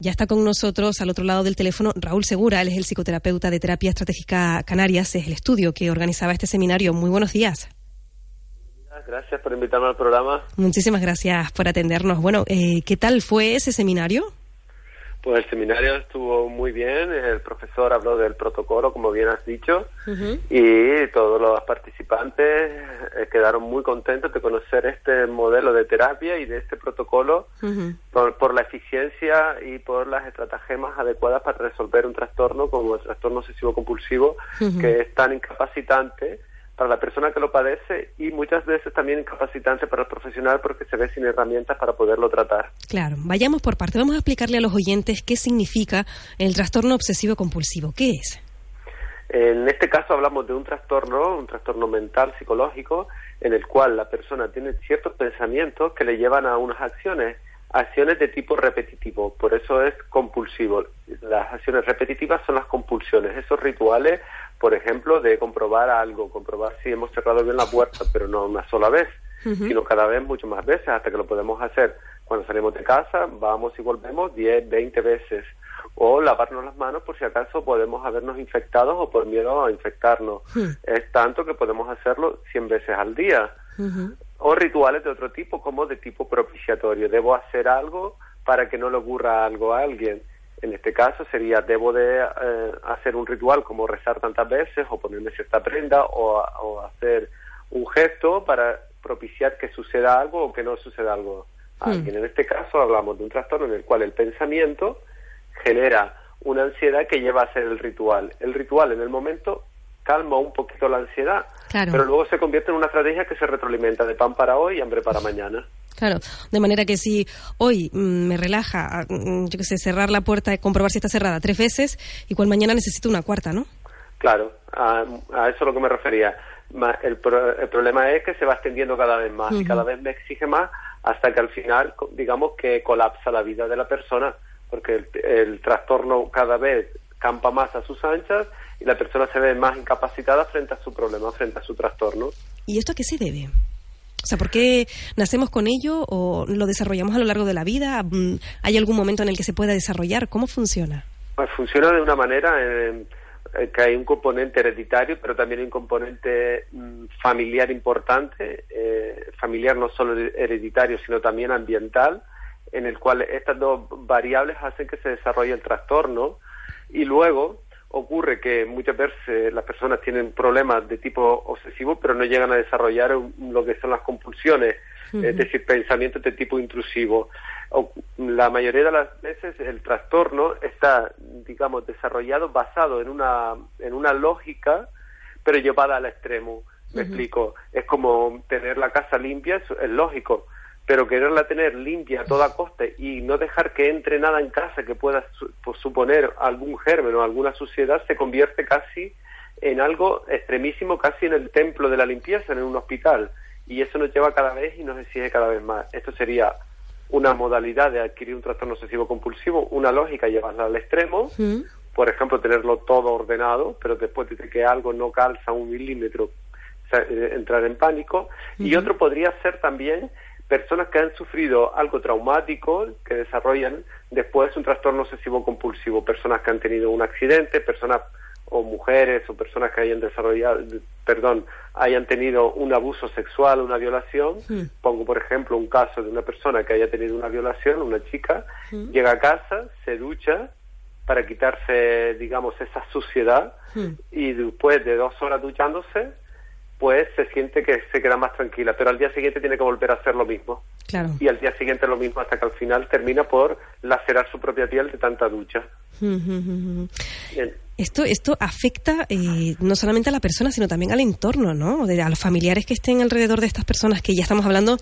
Ya está con nosotros al otro lado del teléfono Raúl Segura, él es el psicoterapeuta de Terapia Estratégica Canarias, es el estudio que organizaba este seminario. Muy buenos días. Gracias por invitarme al programa. Muchísimas gracias por atendernos. Bueno, eh, ¿qué tal fue ese seminario? Pues el seminario estuvo muy bien, el profesor habló del protocolo, como bien has dicho, y todos los participantes eh, quedaron muy contentos de conocer este modelo de terapia y de este protocolo por, la eficiencia y por las estratagemas adecuadas para resolver un trastorno como el trastorno obsesivo compulsivo, que es tan incapacitante para la persona que lo padece y muchas veces también incapacitante para el profesional porque se ve sin herramientas para poderlo tratar. Claro, vayamos por parte. Vamos a explicarle a los oyentes qué significa el trastorno obsesivo compulsivo. ¿Qué es? En este caso hablamos de un trastorno, un trastorno mental psicológico, en el cual la persona tiene ciertos pensamientos que le llevan a unas acciones acciones de tipo repetitivo, por eso es compulsivo. Las acciones repetitivas son las compulsiones, esos rituales, por ejemplo, de comprobar algo, comprobar si hemos cerrado bien la puerta, pero no una sola vez, sino cada vez mucho más veces, hasta que lo podemos hacer cuando salimos de casa, vamos y volvemos 10, 20 veces, o lavarnos las manos por si acaso podemos habernos infectado o por miedo a infectarnos. Es tanto que podemos hacerlo 100 veces al día o rituales de otro tipo, como de tipo propiciatorio. Debo hacer algo para que no le ocurra algo a alguien. En este caso sería, debo de eh, hacer un ritual como rezar tantas veces o ponerme cierta prenda o, o, hacer un gesto para propiciar que suceda algo o que no suceda algo a hmm. En este caso hablamos de un trastorno en el cual el pensamiento genera una ansiedad que lleva a hacer el ritual. El ritual en el momento calma un poquito la ansiedad, pero luego se convierte en una estrategia que se retroalimenta de pan para hoy y hambre para mañana. Claro, de manera que si hoy mm, me relaja, mm, yo qué sé, cerrar la puerta y comprobar si está cerrada tres veces, igual mañana necesito una cuarta, ¿no? Claro, a, eso es lo que me refería. El, el, problema es que se va extendiendo cada vez más y cada vez me exige más hasta que al final, digamos que colapsa la vida de la persona, porque el trastorno cada vez campa más a sus anchas y la persona se ve más incapacitada frente a su problema, frente a su trastorno. ¿Y esto a qué se debe? Sea, ¿por qué nacemos con ello o lo desarrollamos a lo largo de la vida? Mm, ¿Hay algún momento en el que se pueda desarrollar? ¿Cómo funciona? Pues funciona de una manera eh, que hay un componente hereditario, pero también un componente mm, familiar importante, eh, familiar no solo hereditario, sino también ambiental, en el cual estas dos variables hacen que se desarrolle el trastorno y luego ocurre que muchas veces las personas tienen problemas de tipo obsesivo, pero no llegan a desarrollar lo que son las compulsiones, es decir, pensamientos de tipo intrusivo. La mayoría de las veces el trastorno está, digamos, desarrollado basado en una, en una lógica, pero llevada al extremo. Me explico. Es como tener la casa limpia, es lógico pero quererla tener limpia a toda costa y no dejar que entre nada en casa que pueda pues, suponer algún germen o alguna suciedad se convierte casi en algo extremísimo, casi en el templo de la limpieza, en un hospital. Y eso nos lleva cada vez y nos exige cada vez más. Esto sería una modalidad de adquirir un trastorno obsesivo compulsivo, una lógica llevarla al extremo, por ejemplo, tenerlo todo ordenado, pero después de que algo no calza un milímetro, eh, entrar en pánico. Y otro podría ser también personas que han sufrido algo traumático, que desarrollan después un trastorno obsesivo compulsivo, personas que han tenido un accidente, personas o mujeres o personas que hayan desarrollado, perdón, hayan tenido un abuso sexual, una violación. Pongo, por ejemplo, un caso de una persona que haya tenido una violación, una chica, llega a casa, se ducha para quitarse, digamos, esa suciedad y después de dos horas duchándose, pues se siente que se queda más tranquila, pero al día siguiente tiene que volver a hacer lo mismo. Claro. Y al día siguiente lo mismo hasta que al final termina por lacerar su propia piel de tanta ducha. Esto, esto afecta eh, no solamente a la persona, sino también al entorno, ¿no? De, a los familiares que estén alrededor de estas personas, que ya estamos hablando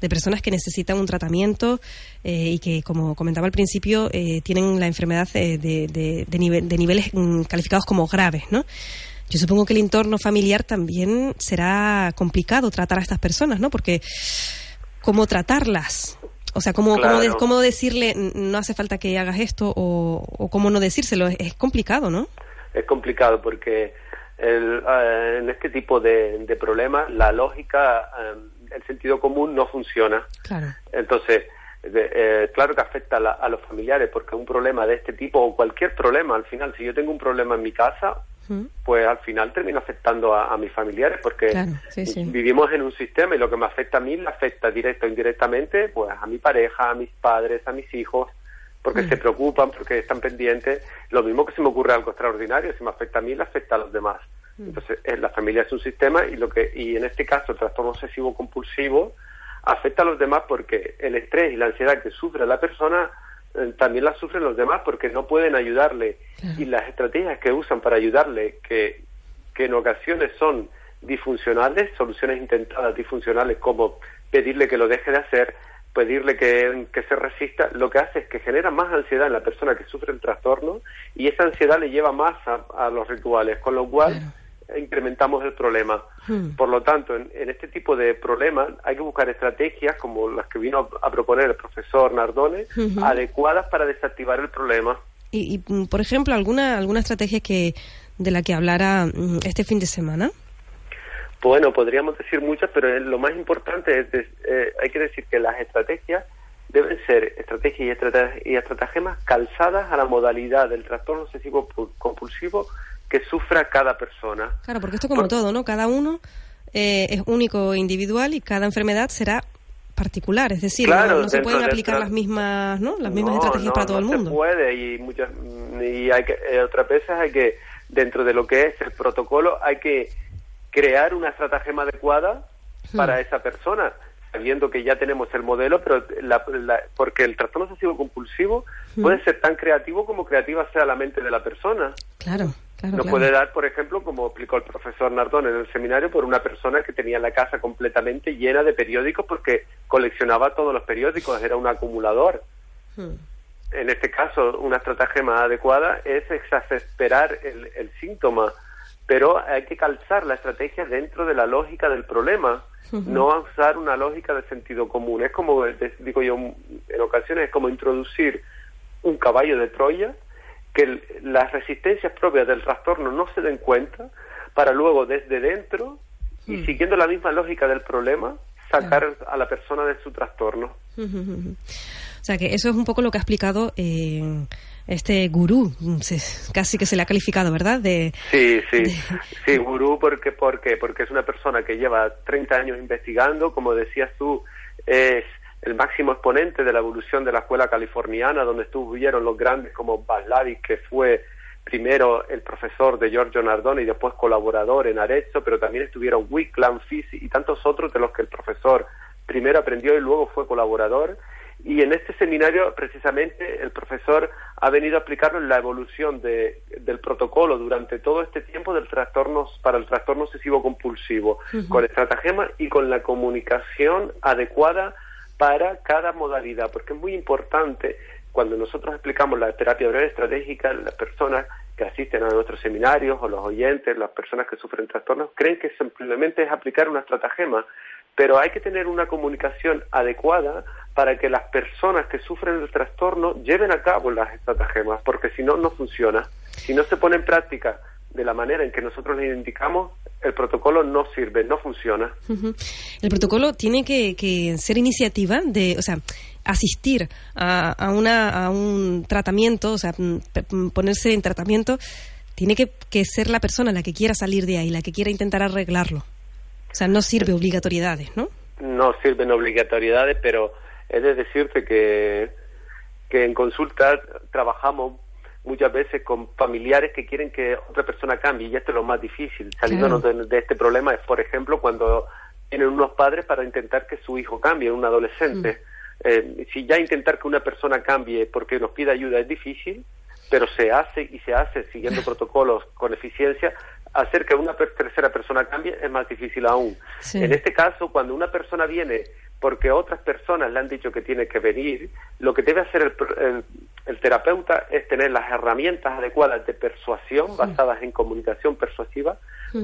de personas que necesitan un tratamiento eh, y que, como comentaba al principio, eh, tienen la enfermedad de, de, de niveles mm, calificados como graves, ¿no? Yo supongo que el entorno familiar también será complicado tratar a estas personas, ¿no? Porque cómo tratarlas, o sea, cómo, cómo, decirle no hace falta que hagas esto o, cómo no decírselo, es, complicado, ¿no? Es complicado porque eh, en este tipo de, problemas la lógica, eh, el sentido común no funciona. Claro. Entonces, eh, claro que afecta a, los familiares, porque un problema de este tipo o cualquier problema, al final, si yo tengo un problema en mi casa, pues al final termina afectando a, mis familiares, porque vivimos en un sistema y lo que me afecta a mí le afecta directo o indirectamente, pues a mi pareja, a mis padres, a mis hijos, porque mm. se preocupan, porque están pendientes. Lo mismo que se me ocurre algo extraordinario, si me afecta a mí, le afecta a los demás. Mm. Entonces, eh, la familia es un sistema y lo que y en este caso el trastorno obsesivo compulsivo afecta a los demás porque el estrés y la ansiedad que sufre la persona también la sufren los demás porque no pueden ayudarle. Y las estrategias que usan para ayudarle que que en ocasiones son disfuncionales, soluciones intentadas disfuncionales como pedirle que lo deje de hacer, pedirle que, se resista, lo que hace es que genera más ansiedad en la persona que sufre el trastorno y esa ansiedad le lleva más a, los rituales, con lo cual incrementamos el problema. Hmm. Por lo tanto, en, este tipo de problemas hay que buscar estrategias como las que vino a, proponer el profesor Nardone, adecuadas para desactivar el problema. Y, mm, por ejemplo, alguna alguna estrategia que de la que hablara mm, este fin de semana. Bueno, podríamos decir muchas, pero lo más importante es, eh, hay que decir que las estrategias deben ser estrategias y, estratagemas calzadas a la modalidad del trastorno obsesivo compulsivo que sufra cada persona. Claro, porque esto como todo, ¿no? Cada uno eh, es único e individual y cada enfermedad será particular, es decir, no, se pueden aplicar las mismas, ¿no? Las mismas estrategias para todo el mundo. No se puede y muchas y hay que eh, otras veces hay que dentro de lo que es el protocolo hay que crear una estratagema adecuada para hmm. esa persona, sabiendo que ya tenemos el modelo, pero la, porque el trastorno obsesivo compulsivo hmm. puede ser tan creativo como creativa sea la mente de la persona. Claro. Claro, Nos puede dar, por ejemplo, como explicó el profesor Nardón en el seminario, por una persona que tenía la casa completamente llena de periódicos porque coleccionaba todos los periódicos, era un acumulador. Hmm. En este caso, una estratagema adecuada es exasperar el, el síntoma pero hay que calzar la estrategia dentro de la lógica del problema, no usar una lógica de sentido común. Es como, digo yo, en ocasiones es como introducir un caballo de Troya, que las resistencias propias del trastorno no se den cuenta, para luego desde dentro, y siguiendo la misma lógica del problema, sacar a la persona de su trastorno. O sea que eso es un poco lo que ha explicado eh, este gurú, casi que se le ha calificado, ¿verdad? De, sí, sí, sí, gurú porque, porque, porque es una persona que lleva 30 años investigando, como decías tú, es el máximo exponente de la evolución de la escuela californiana, donde estuvieron los grandes como Baslavic, que fue primero el profesor de Giorgio Nardone y después colaborador en Arezzo, pero también estuvieron Wickland, Fisi y tantos otros de los que el profesor primero aprendió y luego fue colaborador. Y en este seminario, precisamente, el profesor ha venido a explicarnos la evolución de, del protocolo durante todo este tiempo del trastorno, para el trastorno obsesivo compulsivo, con estratagemas y con la comunicación adecuada para cada modalidad, porque es muy importante cuando nosotros explicamos la terapia breve estratégica, las personas que asisten a nuestros seminarios o los oyentes, las personas que sufren trastornos, creen que simplemente es aplicar una estratagema, pero hay que tener una comunicación adecuada para que las personas que sufren el trastorno lleven a cabo las estratagemas, porque si no, no funciona. Si no se pone en práctica de la manera en que nosotros le indicamos, el protocolo no sirve, no funciona. El protocolo tiene que, ser iniciativa de, o sea, asistir a, una, a un tratamiento, o sea, ponerse en tratamiento, tiene que, que ser la persona la que quiera salir de ahí, la que quiera intentar arreglarlo. O sea, no sirve obligatoriedades, ¿no? No sirven obligatoriedades, pero He de decirte que, que en consulta trabajamos muchas veces con familiares que quieren que otra persona cambie y esto es lo más difícil. Saliéndonos de, este problema es, por ejemplo, cuando tienen unos padres para intentar que su hijo cambie, un adolescente. Mm. Eh, si ya intentar que una persona cambie porque nos pide ayuda es difícil, pero se hace y se hace siguiendo protocolos con eficiencia, hacer que una tercera persona cambie es más difícil aún. En este caso, cuando una persona viene porque otras personas le han dicho que tiene que venir, lo que debe hacer el, terapeuta es tener las herramientas adecuadas de persuasión basadas en comunicación persuasiva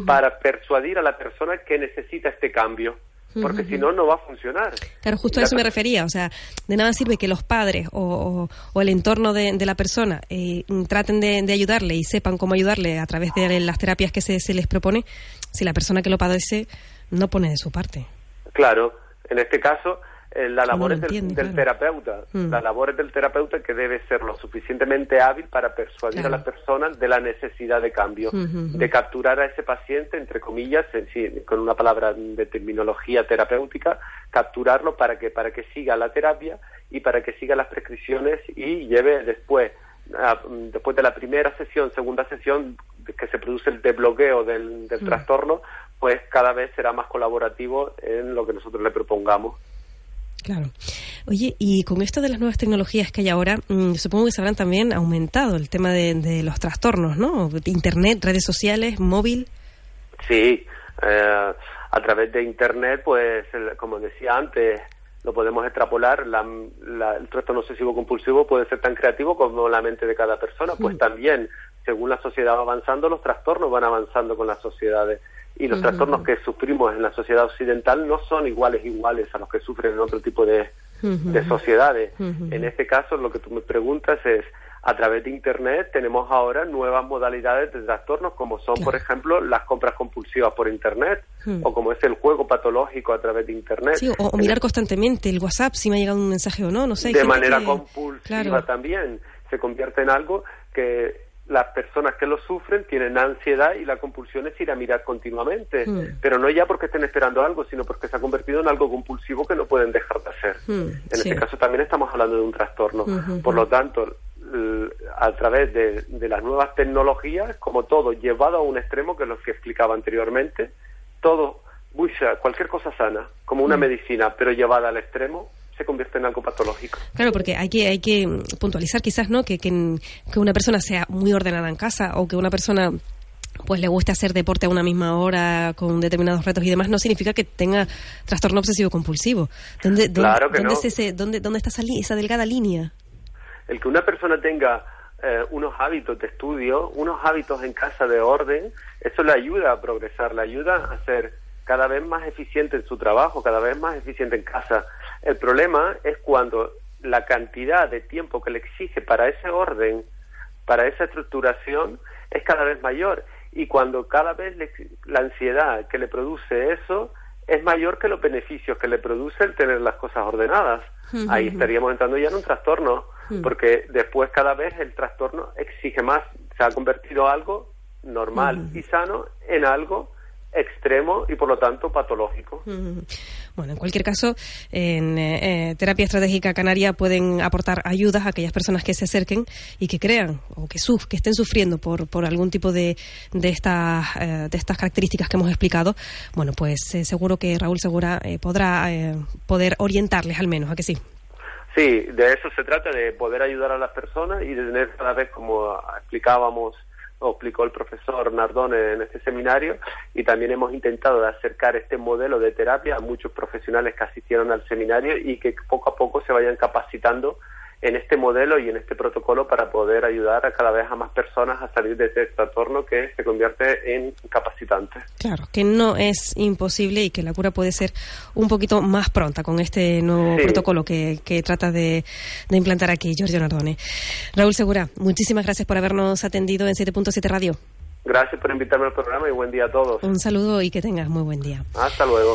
para persuadir a la persona que necesita este cambio porque si no, no va a funcionar. Claro, justo a eso me refería. O sea, de nada sirve que los padres o, el entorno de, la persona eh, traten de, ayudarle y sepan cómo ayudarle a través de las terapias que se, se les propone si la persona que lo padece no pone de su parte. Claro, en este caso, eh, la labor es del, terapeuta. Mm. La labor es del terapeuta que debe ser lo suficientemente hábil para persuadir a la persona de la necesidad de cambio, de capturar a ese paciente, entre comillas, con una palabra de terminología terapéutica, capturarlo para que, para que siga la terapia y para que siga las prescripciones y lleve después después de la primera sesión, segunda sesión, que se produce el desbloqueo del, del mm. trastorno, pues cada vez será más colaborativo en lo que nosotros le propongamos. Claro. Oye, y con esto de las nuevas tecnologías que hay ahora, mm, supongo que se habrán también aumentado el tema de, los trastornos, ¿no? Internet, redes sociales, móvil. Sí, eh, a través de Internet, pues, como decía antes, lo podemos extrapolar. el trastorno obsesivo compulsivo puede ser tan creativo como la mente de cada persona, pues también, según la sociedad va avanzando, los trastornos van avanzando con las sociedades y los trastornos que sufrimos en la sociedad occidental no son iguales iguales a los que sufren en otro tipo de, sociedades. En este caso, lo que tú me preguntas es, a través de Internet tenemos ahora nuevas modalidades de trastornos, como son, por ejemplo, las compras compulsivas por Internet, o como es el juego patológico a través de Internet. o, mirar constantemente el WhatsApp, si me ha llegado un mensaje o no, no sé. De manera compulsiva también. Se convierte en algo que las personas que lo sufren tienen ansiedad y la compulsión es ir a mirar continuamente, hmm. pero no ya porque estén esperando algo, sino porque se ha convertido en algo compulsivo que no pueden dejar de hacer. Hmm, en este caso también estamos hablando de un trastorno. Hmm, Por lo tanto, a través de, las nuevas tecnologías, como todo, llevado a un extremo, que es lo que explicaba anteriormente, todo, cualquier cosa sana, como una medicina, pero llevada al extremo, se convierte en algo patológico. Claro, porque hay que, hay que puntualizar quizás, ¿no? Que, que, una persona sea muy ordenada en casa o que una persona pues le guste hacer deporte a una misma hora con determinados retos y demás, no significa que tenga trastorno obsesivo compulsivo. ¿Dónde, claro que dónde, ese, dónde, dónde está esa, esa delgada línea? El que una persona tenga eh, unos hábitos de estudio, unos hábitos en casa de orden, eso le ayuda a progresar, le ayuda a ser cada vez más eficiente en su trabajo, cada vez más eficiente en casa. El problema es cuando la cantidad de tiempo que le exige para ese orden, para esa estructuración, es cada vez mayor. Y cuando cada vez la ansiedad que le produce eso es mayor que los beneficios que le produce el tener las cosas ordenadas. Ahí estaríamos entrando ya en un trastorno, porque después cada vez el trastorno exige más. Se ha convertido algo normal y sano en algo extremo y por lo tanto patológico. Bueno, en cualquier caso, en eh, eh, Terapia Estratégica Canaria pueden aportar ayudas a aquellas personas que se acerquen y que crean o que, suf que estén sufriendo por, por algún tipo de, de, estas, eh, de estas características que hemos explicado. Bueno, pues seguro que Raúl Segura podrá poder orientarles al menos, ¿a que sí? Sí, de eso se trata, de poder ayudar a las personas y de tener cada vez, como explicábamos, explicó el profesor Nardone en este seminario y también hemos intentado acercar este modelo de terapia a muchos profesionales que asistieron al seminario y que poco a poco se vayan capacitando en este modelo y en este protocolo para poder ayudar a cada vez a más personas a salir de este trastorno que se convierte en capacitante. Claro, que no es imposible y que la cura puede ser un poquito más pronta con este nuevo protocolo que, trata de, implantar aquí Giorgio Nardone. Raúl Segura, muchísimas gracias por habernos atendido en 7.7 Radio. Gracias por invitarme al programa y buen día a todos. Un saludo y que tengas muy buen día. Hasta luego.